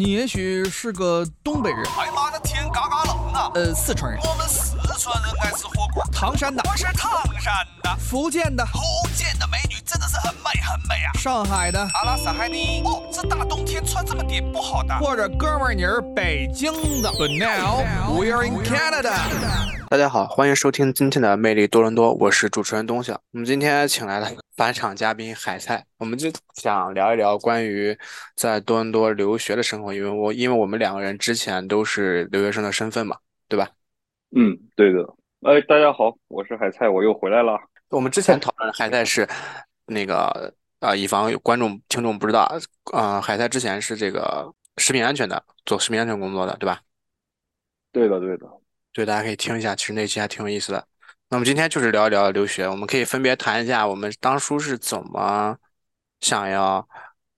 你也许是个东北人，哎妈的天嘎嘎冷啊！呃，四川人，我们四川人爱吃火锅。唐山的，我是唐山的，福建的，福建的美女真的是很美很美啊。上海的，阿拉斯海尼。哦，这大冬天穿这么点不好的。或者哥们儿你是北京的。But now we are in Canada。大家好，欢迎收听今天的魅力多伦多，我是主持人东晓。我们今天请来了返场嘉宾海菜，我们就想聊一聊关于在多伦多留学的生活，因为我因为我们两个人之前都是留学生的身份嘛，对吧？嗯，对的。哎，大家好，我是海菜，我又回来了。我们之前讨论海菜是那个啊，以防有观众听众不知道，呃，海菜之前是这个食品安全的，做食品安全工作的，对吧？对的，对的。对，大家可以听一下，其实那期还挺有意思的。那么今天就是聊一聊留学，我们可以分别谈一下我们当初是怎么想要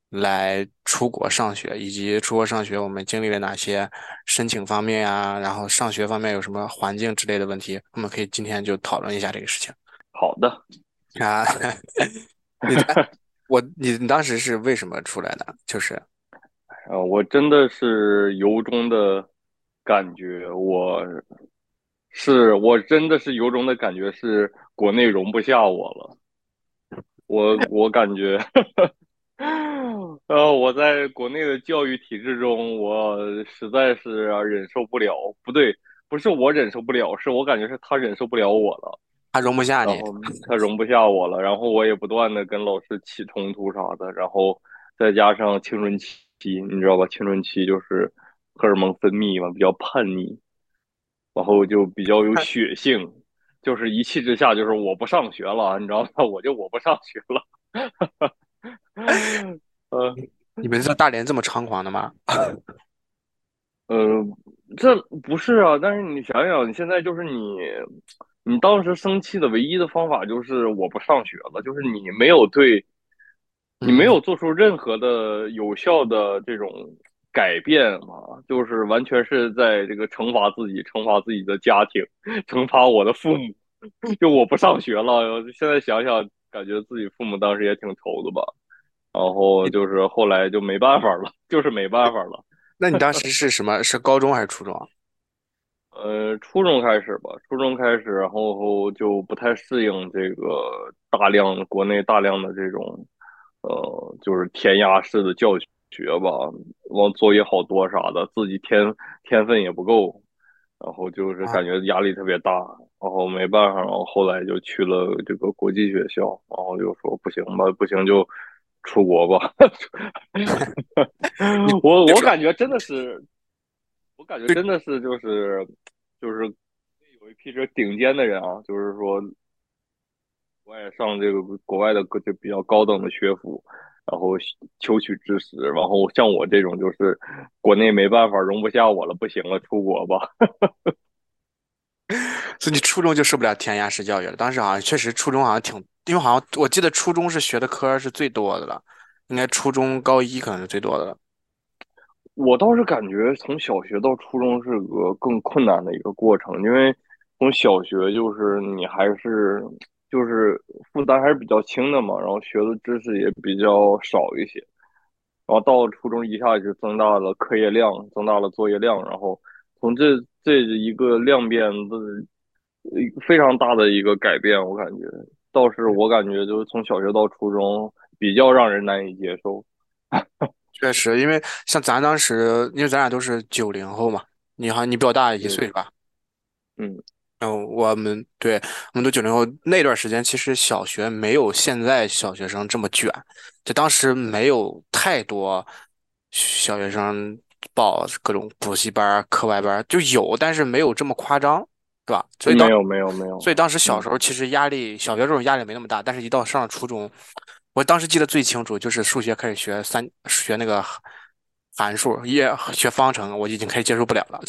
来出国上学，以及出国上学我们经历了哪些申请方面呀，然后上学方面有什么环境之类的问题，我们可以今天就讨论一下这个事情。好的。啊，你我你你当时是为什么出来的？就是，呃，我真的是由衷的。感觉我是我真的是由衷的感觉是国内容不下我了，我我感觉，呃，我在国内的教育体制中，我实在是忍受不了。不对，不是我忍受不了，是我感觉是他忍受不了我了，他容不下你，他容不下我了。然后我也不断的跟老师起冲突啥的，然后再加上青春期，你知道吧？青春期就是。荷尔蒙分泌嘛，比较叛逆，然后就比较有血性，就是一气之下就是我不上学了，你知道吗？我就我不上学了。呃，你们在大连这么猖狂的吗？呃，这不是啊，但是你想想，你现在就是你，你当时生气的唯一的方法就是我不上学了，就是你没有对，你没有做出任何的有效的这种。改变嘛，就是完全是在这个惩罚自己，惩罚自己的家庭，惩罚我的父母。就我不上学了，现在想想，感觉自己父母当时也挺愁的吧。然后就是后来就没办法了，就是没办法了。那你当时 是什么？是高中还是初中？呃，初中开始吧，初中开始，然后就不太适应这个大量国内大量的这种，呃，就是填鸭式的教学。学吧，完作业好多啥的，自己天天分也不够，然后就是感觉压力特别大，然后没办法，然后后来就去了这个国际学校，然后就说不行吧，不行就出国吧。我我感觉真的是，我感觉真的是就是就是有一批这顶尖的人啊，就是说我也上这个国外的就比较高等的学府。然后求取知识，然后像我这种就是国内没办法容不下我了，不行了，出国吧。所以你初中就受不了填鸭式教育了。当时好像确实初中好像挺，因为好像我记得初中是学的科是最多的了，应该初中高一可能是最多的了。我倒是感觉从小学到初中是个更困难的一个过程，因为从小学就是你还是。就是负担还是比较轻的嘛，然后学的知识也比较少一些，然后到了初中一下就增大了课业量，增大了作业量，然后从这这一个量变的非常大的一个改变，我感觉倒是我感觉就是从小学到初中比较让人难以接受。确实，因为像咱当时，因为咱俩都是九零后嘛，你好像你比我大一岁是吧？嗯。嗯，我们对，我们都九零后那段时间，其实小学没有现在小学生这么卷，就当时没有太多小学生报各种补习班、课外班，就有，但是没有这么夸张，对吧？所以没有没有没有。所以当时小时候其实压力，小学时候压力没那么大，但是一到上了初中，我当时记得最清楚，就是数学开始学三学那个函数，也学方程，我已经开始接受不了了。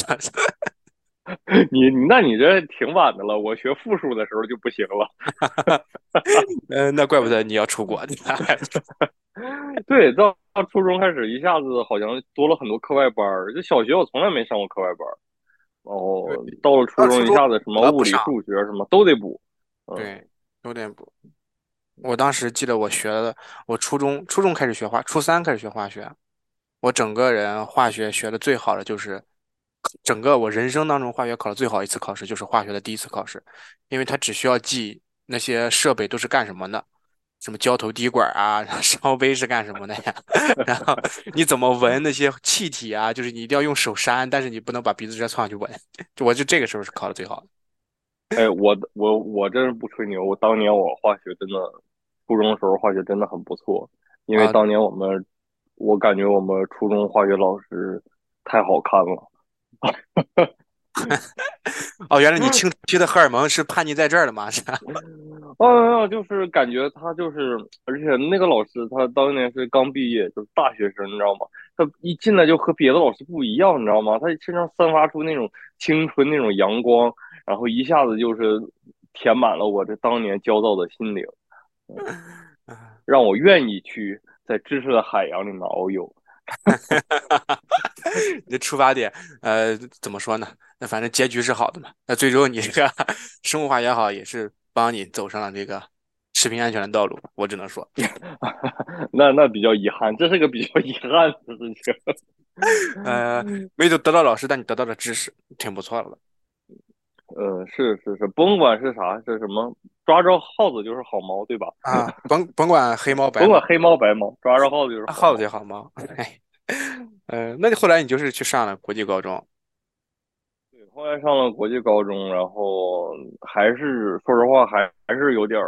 你那你这挺晚的了，我学复数的时候就不行了。嗯，那怪不得你要出国。对，到到初中开始，一下子好像多了很多课外班儿。就小学我从来没上过课外班儿，然后到了初中一下子什么物理、数学什么都得补。对，都得补。我当时记得我学的，我初中初中开始学化，初三开始学化学，我整个人化学学的最好的就是整个我人生当中化学考的最好一次考试就是化学的第一次考试，因为它只需要记那些设备都是干什么的。什么胶头滴管啊，烧杯是干什么的呀？然后你怎么闻那些气体啊？就是你一定要用手扇，但是你不能把鼻子直接凑上去闻。就我就这个时候是考的最好的。哎，我我我真是不吹牛，我当年我化学真的，初中的时候化学真的很不错，因为当年我们，我感觉我们初中化学老师太好看了。哦，原来你青春期的荷尔蒙是叛逆在这儿的吗？是吧？哦，就是感觉他就是，而且那个老师他当年是刚毕业，就是大学生，你知道吗？他一进来就和别的老师不一样，你知道吗？他身上散发出那种青春那种阳光，然后一下子就是填满了我这当年焦躁的心灵，让我愿意去在知识的海洋里面遨游。你的出发点，呃，怎么说呢？那反正结局是好的嘛。那最终你这个 生物化也好，也是帮你走上了这个食品安全的道路。我只能说，那那比较遗憾，这是个比较遗憾的事情。呃，没有得到老师，但你得到了知识挺不错的了。呃，是是是，甭管是啥，是什么，抓着耗子就是好猫，对吧？啊，甭甭管黑猫白，甭管黑猫白猫，抓着耗子就是耗子就好猫。哎，呃，那你后来你就是去上了国际高中？对，后来上了国际高中，然后还是说实话，还还是有点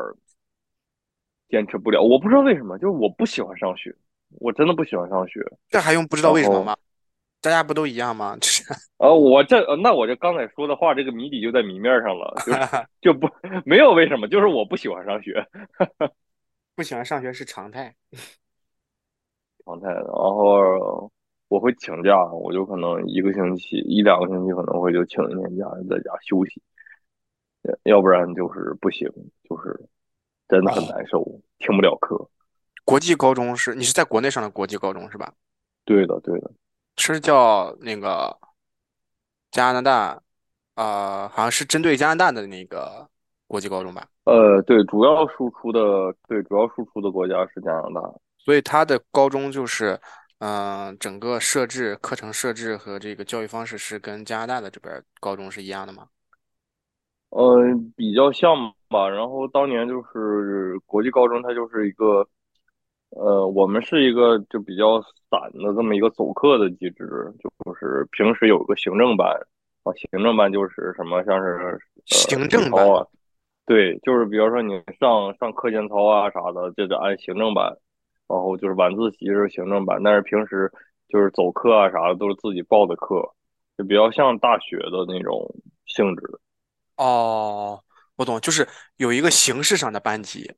坚持不了。我不知道为什么，就是我不喜欢上学，我真的不喜欢上学。这还用不知道为什么吗？大家不都一样吗？就是 呃，我这那我这刚才说的话，这个谜底就在谜面上了，就 就不没有为什么，就是我不喜欢上学，不喜欢上学是常态，常态。然后我会请假，我就可能一个星期一两个星期可能会就请一天假，在家休息，要不然就是不行，就是真的很难受，听不了课。国际高中是你是在国内上的国际高中是吧？对的，对的。是叫那个加拿大，啊，好像是针对加拿大的那个国际高中吧？呃，对，主要输出的，对，主要输出的国家是加拿大，所以它的高中就是，嗯，整个设置、课程设置和这个教育方式是跟加拿大的这边高中是一样的吗？嗯，比较像吧。然后当年就是国际高中，它就是一个。呃，我们是一个就比较散的这么一个走课的机制，就是平时有个行政班啊，行政班就是什么像是行政班啊，对，就是比如说你上上课间操啊啥的，就得按行政班，然后就是晚自习是行政班，但是平时就是走课啊啥的都是自己报的课，就比较像大学的那种性质。哦，我懂，就是有一个形式上的班级。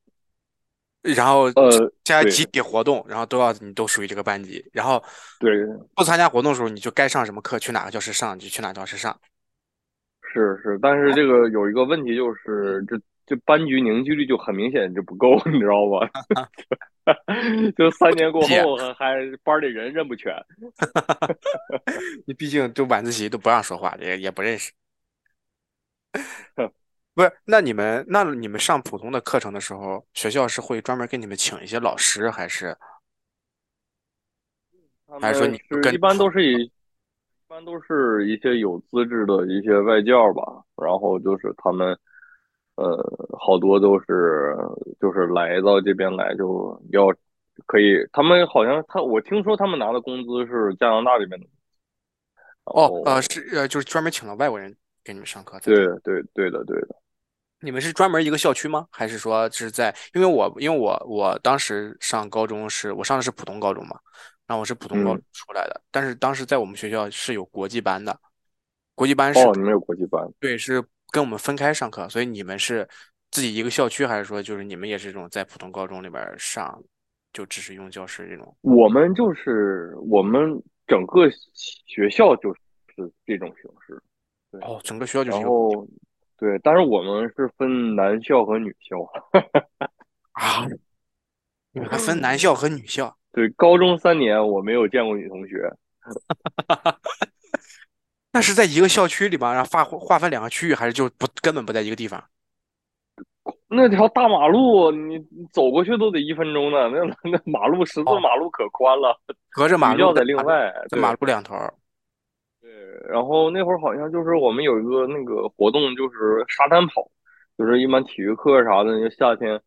然后呃，加集体活动，然后都要你都属于这个班级。然后对不参加活动的时候，你就该上什么课，去哪个教室上就去哪个教室上。是是，但是这个有一个问题就是，这这班级凝聚力就很明显就不够，你知道吧？就三年过后还班里人认不全。你毕竟就晚自习都不让说话，也也不认识。不是，那你们那你们上普通的课程的时候，学校是会专门给你们请一些老师，还是？还是说你跟一般都是以一般都是一些有资质的一些外教吧，然后就是他们呃好多都是就是来到这边来就要可以，他们好像他我听说他们拿的工资是加拿大这边的哦呃是呃就是专门请了外国人给你们上课，对对对的对的。你们是专门一个校区吗？还是说是在？因为我因为我我当时上高中是我上的是普通高中嘛，然后我是普通高中出来的，但是当时在我们学校是有国际班的，国际班是哦，你们有国际班？对，是跟我们分开上课，所以你们是自己一个校区，还是说就是你们也是这种在普通高中里边上，就只是用教室这种？我们就是我们整个学校就是这种形式，对哦，整个学校就是。然后。对，但是我们是分男校和女校啊，你们还分男校和女校？对，高中三年我没有见过女同学，那是在一个校区里边，然后划划分两个区域，还是就不根本不在一个地方？那条大马路，你你走过去都得一分钟呢。那那马路十字哦马路可宽了，隔着马路在另外。在马路两头儿。对，然后那会儿好像就是我们有一个那个活动，就是沙滩跑，就是一般体育课啥的，就夏天，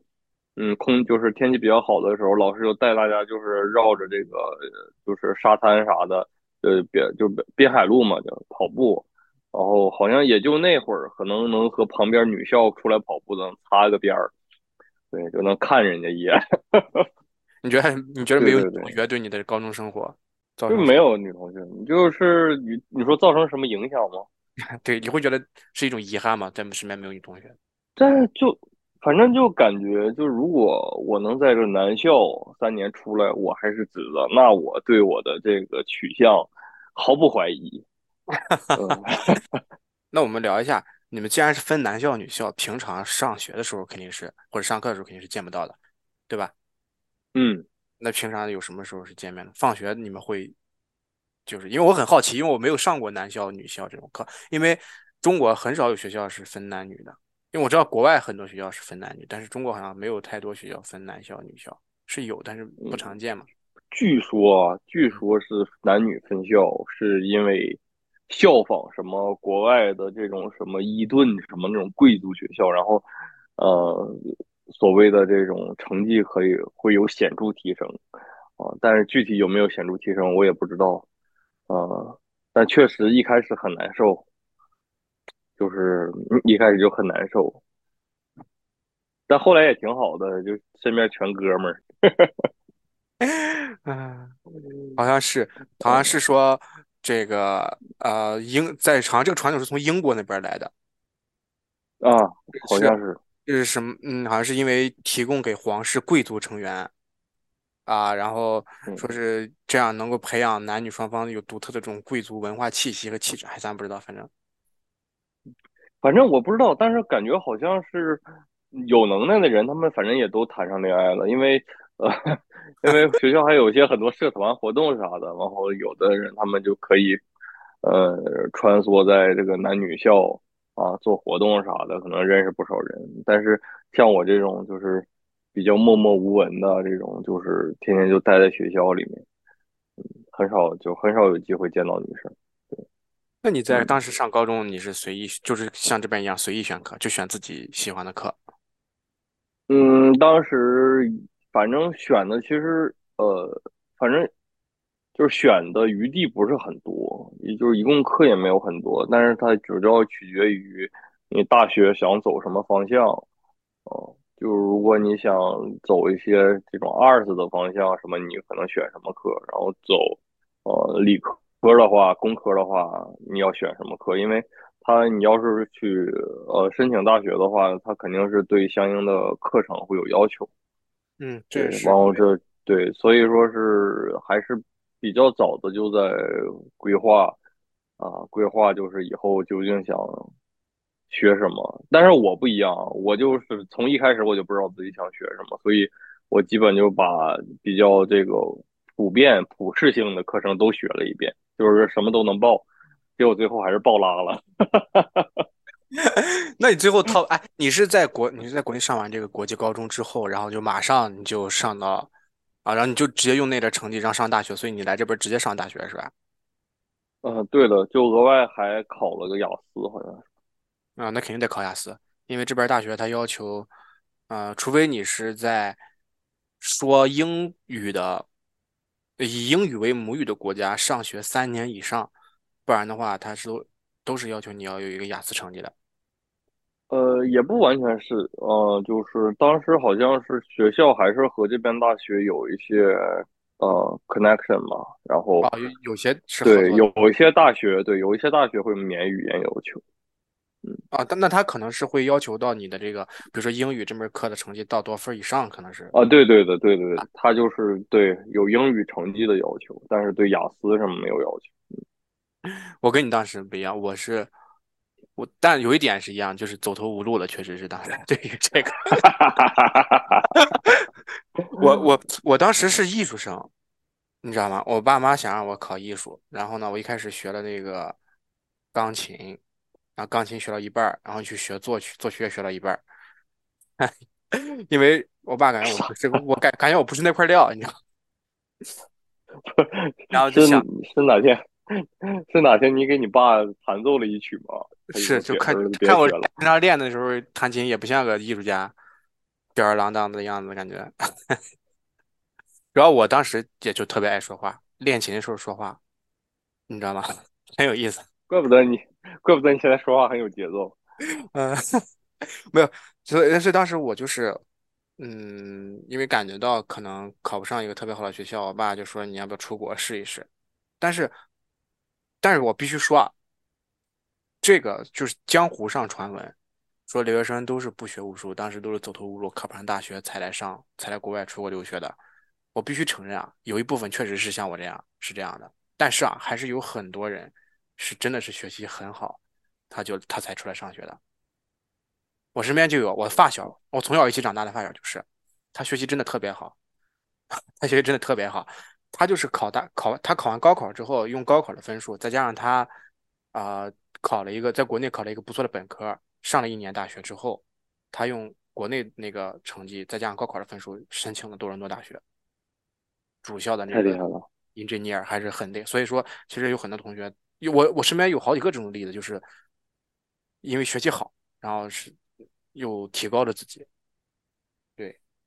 嗯，空就是天气比较好的时候，老师就带大家就是绕着这个呃就是沙滩啥的，呃，边就滨海路嘛，就跑步。然后好像也就那会儿，可能能和旁边女校出来跑步的擦个边儿，对，就能看人家一眼。你觉得你觉得没有同学对你的高中生活造就成没有女同学，你就是你你说造成什么影响吗？对，你会觉得是一种遗憾吗？在身边没有女同学。但就反正就感觉，就如果我能在这男校三年出来，我还是直的，那我对我的这个取向毫不怀疑。嗯 那我们聊一下，你们既然是分男校女校，平常上学的时候肯定是或者上课的时候肯定是见不到的，对吧？嗯，那平常有什么时候是见面的？放学你们会，就是因为我很好奇，因为我没有上过男校女校这种课，因为中国很少有学校是分男女的，因为我知道国外很多学校是分男女，但是中国好像没有太多学校分男校女校，是有，但是不常见嘛。据说啊，据说是男女分校，是因为效仿什么国外的这种什么伊顿什么那种贵族学校，然后呃所谓的这种成绩可以会有显著提升。啊，但是具体有没有显著提升我也不知道。啊，但确实一开始很难受，就是嗯一开始就很难受，但后来也挺好的，就身边全哥们儿。嗯，好像是，好像是说这个呃英在好像这个传统是从英国那边来的，啊，好像是，这是什么？嗯，好像是因为提供给皇室贵族成员啊，然后嗯说是这样能够培养男女双方有独特的这种贵族文化气息和气质，还咱不知道，反正反正我不知道，但是感觉好像是有能耐的人，他们反正也都谈上恋爱了，因为呃，因为 学校还有一些很多社团活动啥的，然后有的人他们就可以呃穿梭在这个男女校啊做活动啥的，可能认识不少人。但是像我这种就是比较默默无闻的这种，就是天天就待在学校里面，嗯，很少就很少有机会见到女生。对那你在嗯当时上高中，你是随意，就是像这边一样随意选课，就选自己喜欢的课。嗯，当时反正选的其实呃，反正就是选的余地不是很多，也就是一共课也没有很多，但是它主要取决于你大学想走什么方向。哦、就是如果你想走一些这种 arts 的方向，什么你可能选什么课，然后走呃理科的话，工科的话，你要选什么课？因为他你要是去呃申请大学的话，他肯定是对相应的课程会有要求。嗯，对这，是然后这对，所以说是还是比较早的就在规划啊，规划就是以后究竟想学什么。但是我不一样，我就是从一开始我就不知道自己想学什么，所以我基本就把比较这个普遍、普适性的课程都学了一遍，就是什么都能报，结果最后还是报拉了。那你最后套哎，你是在国你是在国内上完这个国际高中之后，然后就马上你就上到啊，然后你就直接用那点成绩让上大学，所以你来这边直接上大学是吧？嗯，对的，就额外还考了个雅思，好像是。啊，那肯定得考雅思，因为这边大学它要求，呃，除非你是在说英语的，以英语为母语的国家上学三年以上，不然的话，它是都都是要求你要有一个雅思成绩的。呃，也不完全是，呃，就是当时好像是学校还是和这边大学有一些呃 connection 嘛，然后啊，有有些是对，有一些大学，对，有一些大学会免语言要求。嗯啊，但那他可能是会要求到你的这个，比如说英语这门课的成绩到多少分以上，可能是啊，对对的，对对对，他就是对有英语成绩的要求，但是对雅思什么没有要求。我跟你当时不一样，我是我，但有一点是一样，就是走投无路了，确实是当时 对于这个，我我我当时是艺术生，你知道吗？我爸妈想让我考艺术，然后呢，我一开始学了那个钢琴，然后钢琴学到一半儿，然后去学作曲，作曲也学到一半儿，因为我爸感觉我不是我感感觉我不是那块料，你知道。然后就是想是哪天 是哪天你给你爸弹奏了一曲吗？是就看看我平常练的时候弹琴也不像个艺术家，吊儿郎当的样子感觉。主要我当时也就特别爱说话，练琴的时候说话，你知道吗？很有意思。怪不得你，怪不得你现在说话很有节奏。嗯，没有，所以但是当时我就是，嗯，因为感觉到可能考不上一个特别好的学校，我爸就说你要不要出国试一试。但是，但是我必须说啊，这个就是江湖上传闻，说留学生都是不学无术，当时都是走投无路，考不上大学才来上，才来国外出国留学的。我必须承认啊，有一部分确实是像我这样是这样的，但是啊，还是有很多人是真的是学习很好，他就他才出来上学的。我身边就有我发小，我从小一起长大的发小，就是他学习真的特别好，他学习真的特别好。他就是考大考，他考完高考之后，用高考的分数，再加上他啊、呃考了一个在国内考了一个不错的本科，上了一年大学之后，他用国内那个成绩，再加上高考的分数，申请了多伦多大学主校的那个太厉害了 engineer 还是很厉害。所以说，其实有很多同学，有我我身边有好几个这种例子，就是因为学习好，然后是又提高了自己。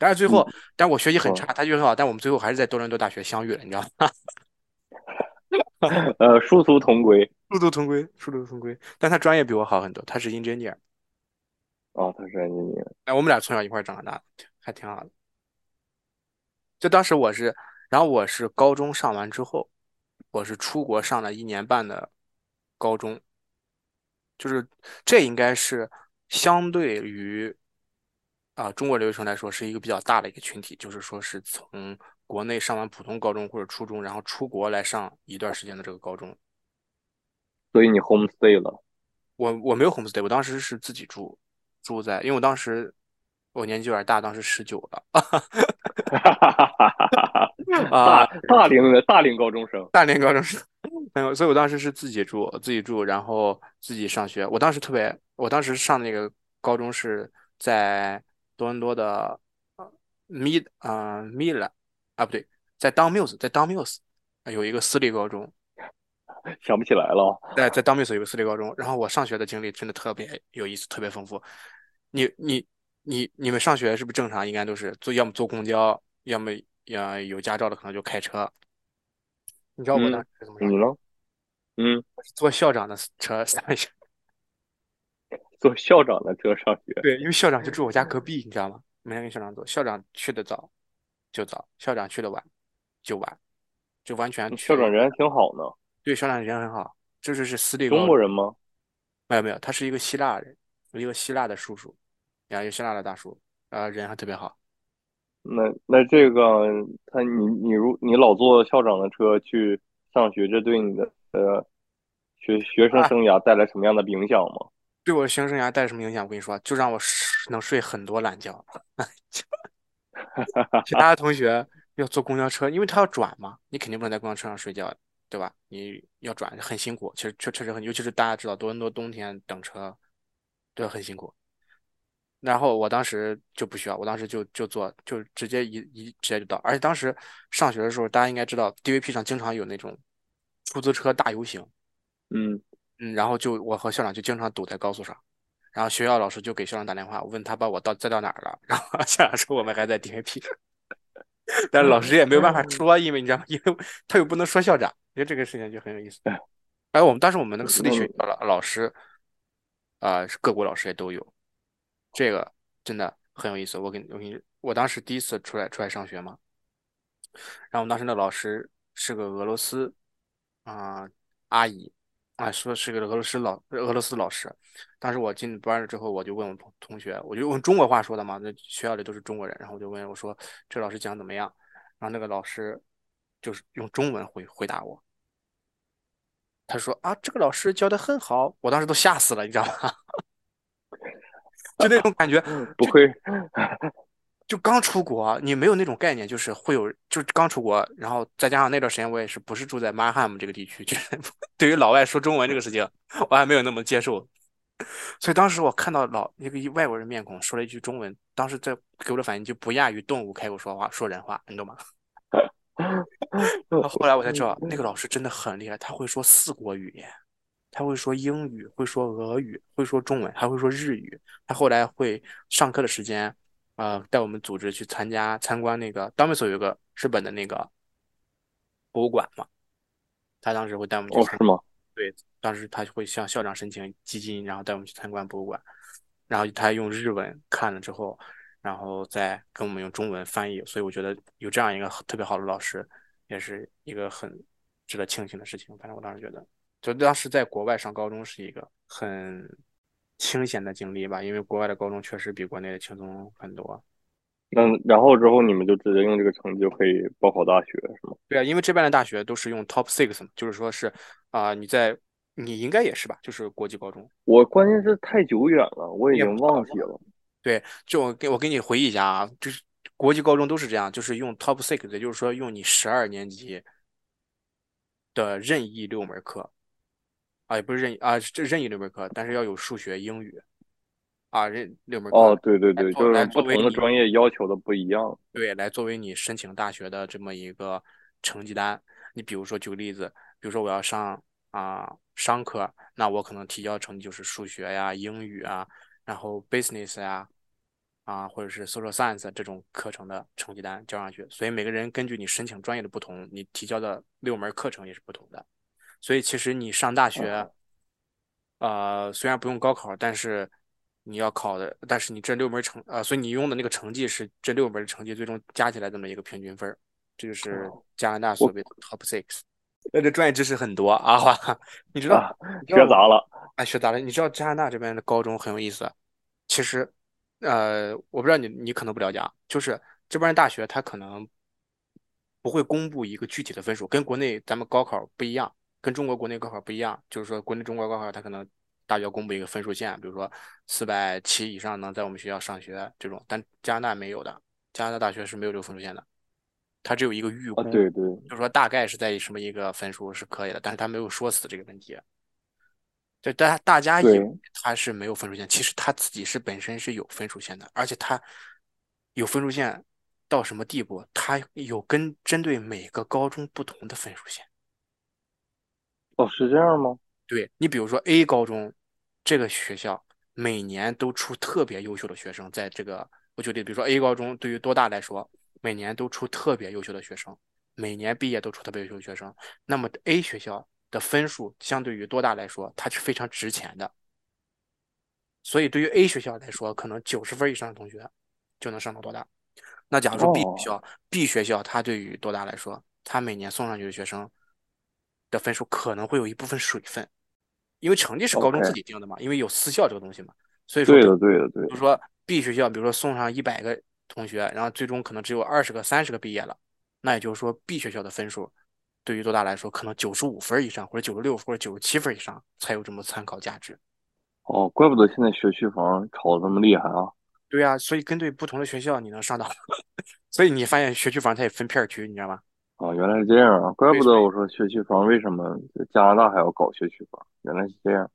对，但是最后，但我学习很哦差，他学习很好，但我们最后还是在多伦多大学相遇了，你知道吗？呃，殊途同归殊途同归，殊途同归。但他专业比我好很多，他是 engineer。哦，他是 engineer。哎，我们俩从小一块长大的，还挺好的。就当时我是，然后我是高中上完之后，我是出国上了一年半的高中，就是这应该是相对于啊、中国留学生来说是一个比较大的一个群体，就是说是从国内上完普通高中或者初中，然后出国来上一段时间的这个高中。所以你 homestay 了。我我没有 homestay，我当时是自己住，住在，因为我当时我年纪有点大，当时十九了 啊，大大龄的大龄高中生，大龄高中生，没有，所以我当时是自己住，自己住，然后自己上学。我当时特别，我当时上那个高中是在多伦多的呃 Mid 啊、呃、Mid 啊不对，在 Don Mills，在 Don Mills 有一个私立高中，想不起来了。在在 Don Mills 有个私立高中，然后我上学的经历真的特别有意思，特别丰富。你你你你们上学是不是正常？应该都是坐，要么坐公交，要么呀有驾照的可能就开车。你知道我当时是怎么上学？你呢？嗯，坐校长的车 上学。坐校长的车上学。对，因为校长就住我家隔壁，你知道吗？每天跟校长走，校长去的早就早，校长去的晚就晚，就完全去校长人还挺好呢。对校长人很好，这就是私立高中国人吗？没有没有，他是一个希腊人，有一个希腊的叔叔，然后一个希腊的大叔，呃，人还特别好。那那这个他你你如你老坐校长的车去上学，这对你的呃学学生生涯带来什么样的影响吗？对我学生生涯带什么影响？我跟你说，就让我能睡很多懒觉。其他的同学要坐公交车，因为他要转嘛，你肯定不能在公交车上睡觉，对吧？你要转很辛苦，其实确确实很，尤其是大家知道多伦多冬天等车，对，很辛苦。然后我当时就不需要，我当时就就坐，就直接一一直接就到。而且当时上学的时候，大家应该知道，DVP 上经常有那种出租车大游行，嗯，嗯，然后就我和校长就经常堵在高速上，然后学校老师就给校长打电话，问他把我到载到哪儿了，然后校长说我们还在 DVP，但是老师也没有办法说，因为你知道吗？因为他又不能说校长，因为这个事情就很有意思。哎我们当时我们那个私立学校的老师，啊、是各国老师也都有，这个真的很有意思。我跟我跟你，我当时第一次出来出来上学嘛，然后我们当时那老师是个俄罗斯啊、阿姨。啊，说是个俄罗斯老俄罗斯老师。当时我进班了之后，我就问我同同学，我就用中国话说的嘛，那学校里都是中国人，然后我就问我说这老师讲怎么样？然后那个老师就是用中文回回答我，他说啊，这个老师教的很好，我当时都吓死了，你知道吗？就那种感觉，不愧就刚出国，你没有那种概念，就是会有，就刚出国，然后再加上那段时间我也是不是住在曼汉姆这个地区，就是 对于老外说中文这个事情，我还没有那么接受。所以当时我看到老一个外国人面孔说了一句中文，当时在给我的反应就不亚于动物开口说话说人话，你懂吗？后来我才知道，那个老师真的很厉害，他会说四国语言，他会说英语，会说俄语，会说中文，还会说日语。他后来会上课的时间，呃，带我们组织去参加参观那个，当时所有个日本的那个博物馆嘛，他当时会带我们去哦，参是吗？对，当时他会向校长申请基金，然后带我们去参观博物馆，然后他用日文看了之后，然后再跟我们用中文翻译，所以我觉得有这样一个特别好的老师，也是一个很值得庆幸的事情。反正我当时觉得，就当时在国外上高中是一个很清闲的经历吧，因为国外的高中确实比国内的轻松很多。那然后之后你们就直接用这个成绩就可以报考大学是吗？对啊，因为这边的大学都是用 Top Six 嘛，就是说是啊、你在你应该也是吧，就是国际高中。我关键是太久远了，我已经忘记了。对，就我给我给你回忆一下啊，就是国际高中都是这样，就是用 Top Six，也就是说用你十二年级的任意六门课，啊，也不是任意啊，这任意六门课，但是要有数学、英语啊，任六门课哦，对对对，就是不同的专业要求的不一样。对，来作为你申请大学的这么一个成绩单。你比如说举个例子，比如说我要上啊、商科，那我可能提交成绩就是数学呀、英语啊，然后 business 呀啊，或者是 social science 这种课程的成绩单交上去。所以每个人根据你申请专业的不同，你提交的六门课程也是不同的。所以其实你上大学，呃，虽然不用高考，但是你要考的，但是你这六门成，呃，所以你用的那个成绩是这六门的成绩最终加起来这么一个平均分儿，这就是加拿大所谓的 top six。那这专业知识很多啊，哈，你知道？啊，你知道学杂了。哎，学杂了。你知道加拿大这边的高中很有意思，其实，呃，我不知道你你可能不了解啊，就是这边的大学它可能不会公布一个具体的分数，跟国内咱们高考不一样，跟中国国内高考不一样，就是说国内中国高考它可能大学公布一个分数线，比如说四百七以上能在我们学校上学这种，但加拿大没有的，加拿大大学是没有这个分数线的，它只有一个预啊，估，对对，就是说大概是在什么一个分数是可以的，但是他没有说死这个问题。对，大大家以为他是没有分数线，其实他自己是本身是有分数线的，而且他有分数线到什么地步？他有跟针对每个高中不同的分数线。哦，是这样吗？对你比如说 A 高中这个学校每年都出特别优秀的学生，在这个我举例，比如说 A 高中对于多大来说，每年都出特别优秀的学生，每年毕业都出特别优秀的学生。那么 A 学校的分数相对于多大来说，它是非常值钱的。所以对于 A 学校来说，可能九十分以上的同学就能上到多大。那假如说 B 哦学校、b 学校它对于多大来说，它每年送上去的学生的分数可能会有一部分水分，因为成绩是高中自己定的嘛，因为有私校这个东西嘛，所以说对的，对的，对的。比如说 B 学校，比如说送上一百个同学，然后最终可能只有二十个、三十个毕业了，那也就是说 B 学校的分数对于多大来说，可能九十五分以上，或者九十六或者九十七分以上才有这么参考价值。哦，怪不得现在学区房炒得这么厉害啊！对啊，所以针对不同的学校，你能上到，所以你发现学区房它也分片儿区，你知道吗？啊，原来是这样啊！怪不得我说学区房为什么加拿大还要搞学区房，原来是这样。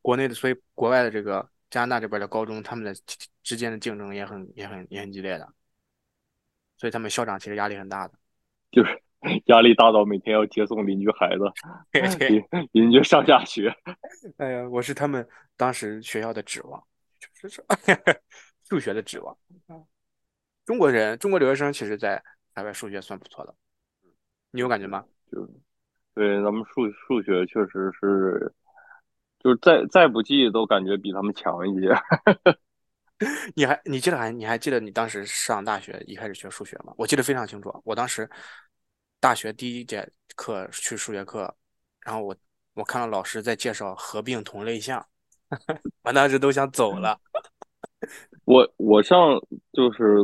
国内的，所以国外的这个加拿大这边的高中，他们的之间的竞争也很也很也很激烈的，所以他们校长其实压力很大的。就是 压力大到每天要接送邻居孩子，对对，邻邻居上下学。哎呀，我是他们当时学校的指望，就是说数学的指望。中国人，中国留学生其实在海外数学算不错的，你有感觉吗？就对咱们数数学确实是，就是再再不济都感觉比他们强一些。你还你记得还你还记得你当时上大学一开始学数学吗？我记得非常清楚。我当时大学第一节课去数学课，然后我我看到老师在介绍合并同类项，我当时都想走了。我我上就是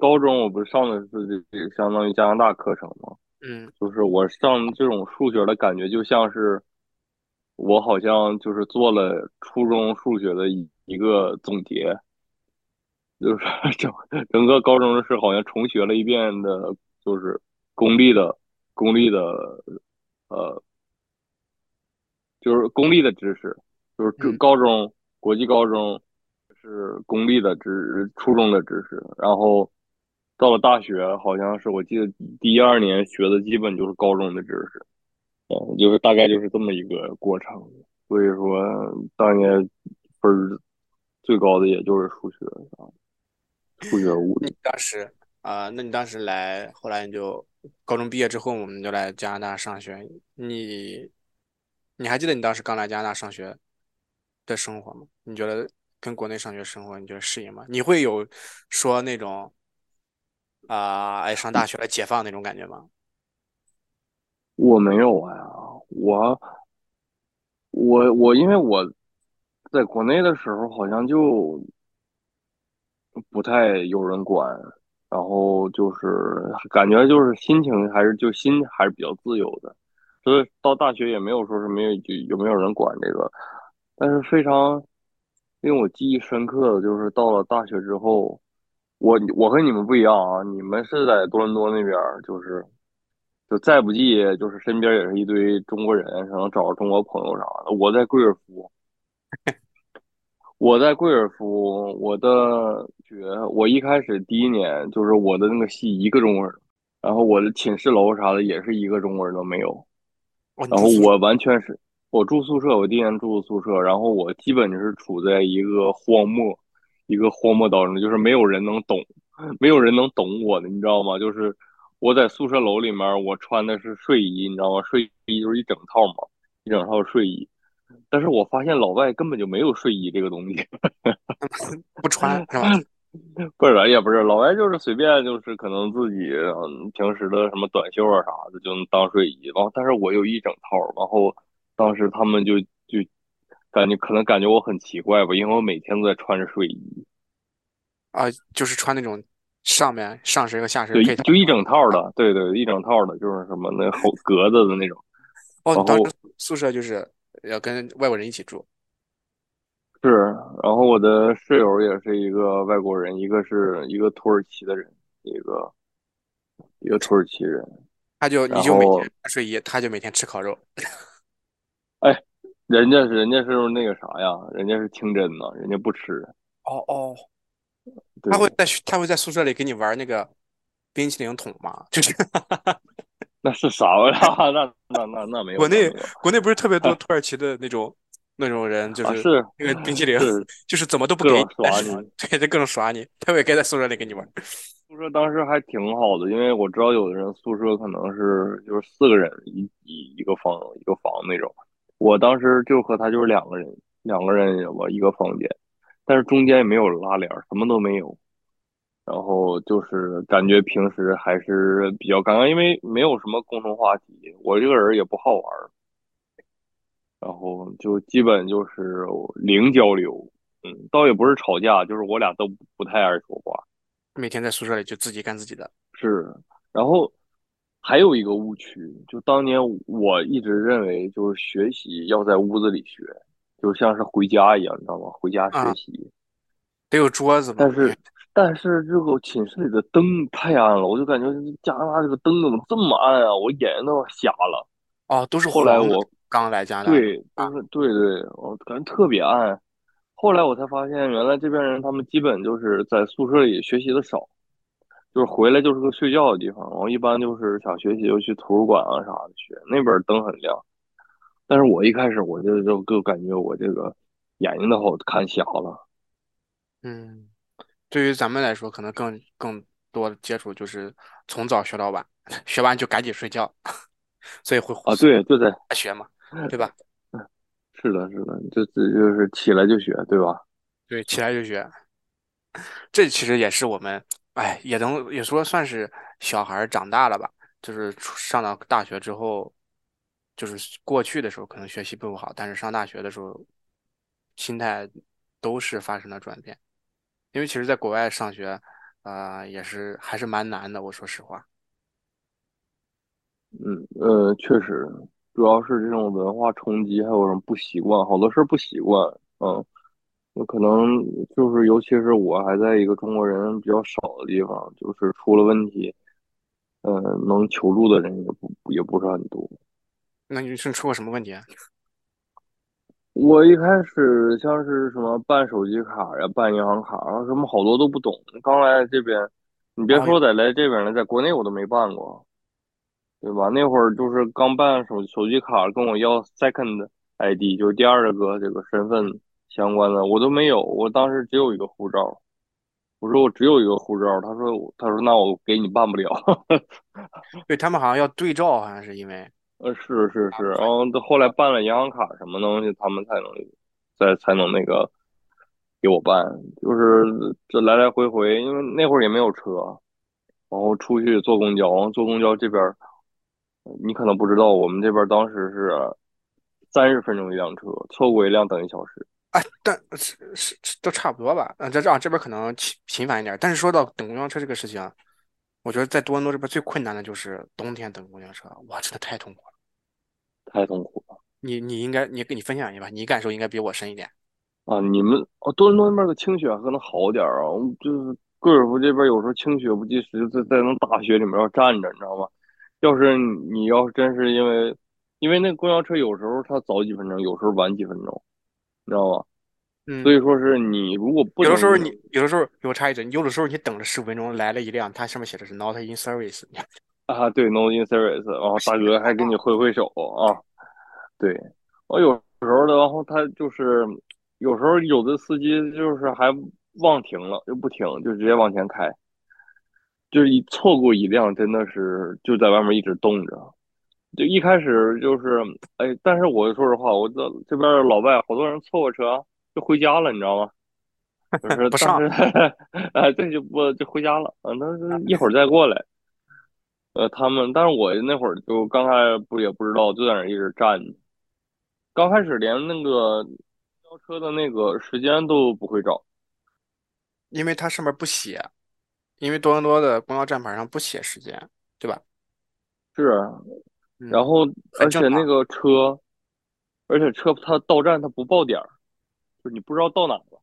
高中，我不是上的是这个相当于加拿大课程吗？嗯，就是我上这种数学的感觉，就像是我好像就是做了初中数学的一一个总结，就是 整整个高中是好像重学了一遍的，就是公立的公立的呃，就是公立的知识，就是高中国际高中是公立的知初中的知识，然后到了大学，好像是我记得第一二年学的基本就是高中的知识，嗯，就是大概就是这么一个过程。所以说，当年分儿最高的也就是数学啥的，数学、物理。当时啊、那你当时来，后来你就高中毕业之后，我们就来加拿大上学。你你还记得你当时刚来加拿大上学的生活吗？你觉得跟国内上学生活，你觉得适应吗？你会有说那种啊、哎，上大学了解放那种感觉吗？我没有啊，我我我，因为我在国内的时候好像就不太有人管，然后就是感觉就是心情还是就心还是比较自由的，所以到大学也没有说是没有就有没有人管这个，但是非常令我记忆深刻的就是到了大学之后，我我和你们不一样啊，你们是在多伦多那边儿，就是就再不济就是身边也是一堆中国人，可能找个中国朋友啥的。我在贵尔夫，我在贵尔夫，我的学我一开始第一年就是我的那个系一个中国人，然后我的寝室楼啥的也是一个中国人都没有。然后我完全是我住宿舍，我第一年住宿舍，然后我基本就是处在一个荒漠，一个荒漠当中，就是没有人能懂，没有人能懂我的，你知道吗？就是我在宿舍楼里面，我穿的是睡衣，你知道吗？睡衣就是一整套嘛，一整套睡衣。但是我发现老外根本就没有睡衣这个东西，不穿是吧？不是也不是，老外就是随便就是可能自己嗯平时的什么短袖啊啥的就能当睡衣，然后但是我有一整套，然后当时他们就就感觉可能感觉我很奇怪吧，因为我每天都在穿着睡衣，啊、就是穿那种上面上身和下身对，配套。就一整套的，对对，一整套的，就是什么那后格子的那种，哦，当时宿舍就是要跟外国人一起住。是，然后我的室友也是一个外国人，一个是一个土耳其的人，一个一个土耳其人，他就你就每天穿睡衣，他就每天吃烤肉。哎，人家是人家是那个啥呀，人家是清真呐，人家不吃，哦哦，他会在他会在宿舍里给你玩那个冰淇淋桶吗？就是那是啥玩意儿？那那那那没有，国内国内不是特别多 土耳其的那种那种人，就啊，是是那个冰淇淋是就是怎么都不给你，耍你。对，就各种耍你，他会该在宿舍里给你玩。宿舍当时还挺好的，因为我知道有的人宿舍可能是就是四个人一一一个房一个房那种，我当时就和他就是两个人，两个人我一个房间，但是中间也没有拉帘儿，什么都没有，然后就是感觉平时还是比较尴尬，因为没有什么共同话题，我这个人也不好玩儿，然后就基本就是零交流，嗯，倒也不是吵架，就是我俩都不太爱说话。每天在宿舍里就自己干自己的。是，然后还有一个误区，就当年我一直认为，就是学习要在屋子里学，就像是回家一样，你知道吗？回家学啊习。得有桌子嘛，但是，但是这个寝室里的灯太暗了，我就感觉加拿大这个灯怎么这么暗啊？我眼睛都要瞎了。哦，都是后来我刚来加拿大，对，都是对对，我感觉特别暗。后来我才发现，原来这边人他们基本就是在宿舍里学习的少，就是回来就是个睡觉的地方。我一般就是想学习就去图书馆啊啥的学，那边灯很亮。但是我一开始我就就就感觉我这个眼睛都好看瞎了。嗯，对于咱们来说，可能更更多的接触就是从早学到晚，学完就赶紧睡觉，所以会啊，对，就在学嘛，对吧？是的，是的，就这就是起来就学，对吧？对，起来就学，这其实也是我们，哎，也能也说算是小孩长大了吧，就是上到大学之后，就是过去的时候可能学习并不好，但是上大学的时候，心态都是发生了转变。因为其实在国外上学，呃，也是还是蛮难的，我说实话。嗯呃，确实，主要是这种文化冲击，还有什么不习惯，好多事不习惯。嗯，有可能就是，尤其是我还在一个中国人比较少的地方，就是出了问题，呃，能求助的人也不也不是很多。那你是出过什么问题啊？我一开始像是什么办手机卡呀、办银行卡啊，什么好多都不懂。刚来这边，你别哦，说在来这边了，在国内我都没办过，对吧？那会儿就是刚办手手机卡，跟我要 second ID，就是第二个这个身份相关的，我都没有。我当时只有一个护照，我说我只有一个护照，他说他说那我给你办不了。对，他们好像要对照，好像是因为呃，是是是，然后到后来办了银行卡什么东西，他们才能再才能那个给我办，就是这来来回回，因为那会儿也没有车，然后出去坐公交，然后坐公交这边儿，你可能不知道，我们这边当时是三十分钟一辆车，错过一辆等一小时。哎，但是是是都差不多吧。嗯，这这样这边可能频频繁一点，但是说到等公交车这个事情啊，我觉得在多伦多这边最困难的就是冬天等公交车，哇，真的太痛苦了。太痛苦了你你应该你跟你分享一下吧，你感受应该比我深一点。啊！你们哦，多伦多那边的清雪可能好点儿啊，就是贵尔夫这边有时候清雪不及时，在在那大雪里面要站着，你知道吗？要是你要是真是因为，因为那个公交车有时候它早几分钟，有时候晚几分钟，你知道吧？嗯，所以说是你如果不有的时候你有的时候我插一句，有的时候你等了十五分钟来了一辆，它上面写的是 not in service，啊，对，not in service，然后大哥还给你挥挥手啊，对，我有时候的，然后他就是有时候有的司机就是还忘停了就不停，就直接往前开，就是一错过一辆真的是就在外面一直冻着。就一开始就是，哎，但是我说实话，我这这边老外好多人错过车就回家了，你知道吗？就 是不上。当 时，哎，这就不就回家了啊？那是一会儿再过来。呃，他们，但是我那会儿就刚开始不也不知道，就在那儿一直站着。刚开始连那个交车的那个时间都不会找。因为它上面不写，因为多伦多的公交站牌上不写时间，对吧？是，然嗯，后而且那个车，而且车它到站它不报点儿，就是你不知道到哪了。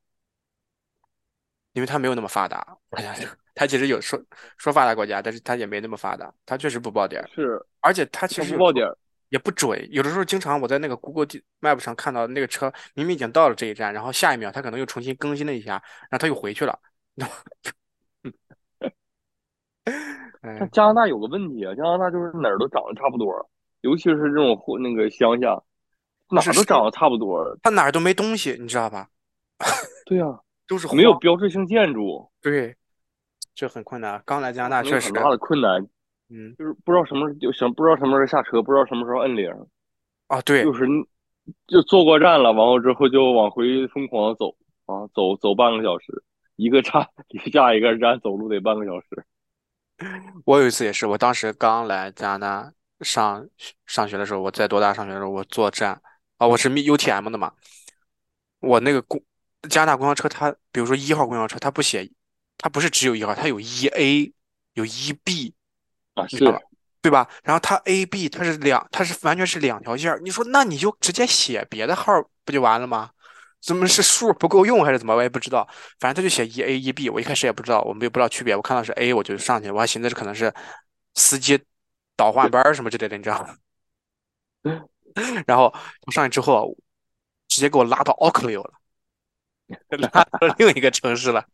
因为它没有那么发达。好像是，它其实有说说发达国家，但是它也没那么发达，它确实不报点儿，是，而且它其实不报点儿。也不准，有的时候经常我在那个 Google 地 Map 上看到那个车明明已经到了这一站，然后下一秒它可能又重新更新了一下，然后它又回去了。嗯，但加拿大有个问题啊，加拿大就是哪儿都长得差不多，尤其是这种或那个乡下，哪儿都长得差不多。它哪儿都没东西，你知道吧？对呀，没有都是荒。标志性建筑，对，这很困难。刚来加拿大确实，很大的困难。嗯，就是不知道什么就想不知道什么时候下车，不知道什么时候摁铃，啊，对，就是就坐过站了，完后之后就往回疯狂的走啊，走走半个小时，一个站离下一个站走路得半个小时。我有一次也是，我当时刚来加拿大上上学的时候，我在多大上学的时候，我坐站啊，我是 UTM 的嘛，我那个公加拿大公交车它，比如说一号公交车，它不写，它不是只有一号，它有一 A，有一 B，啊，你知道吧？对吧？然后它 A、B 它是两，它是完全是两条线儿。你说那你就直接写别的号不就完了吗？怎么是数不够用还是怎么？我也不知道。反正他就写一 A 一 B，我一开始也不知道，我们也不知道区别。我看到是 A，我就上去，我还寻思这可能是司机倒换班什么之类的，你知道吗？然后我上去之后，直接给我拉到奥克利了，拉到另一个城市了。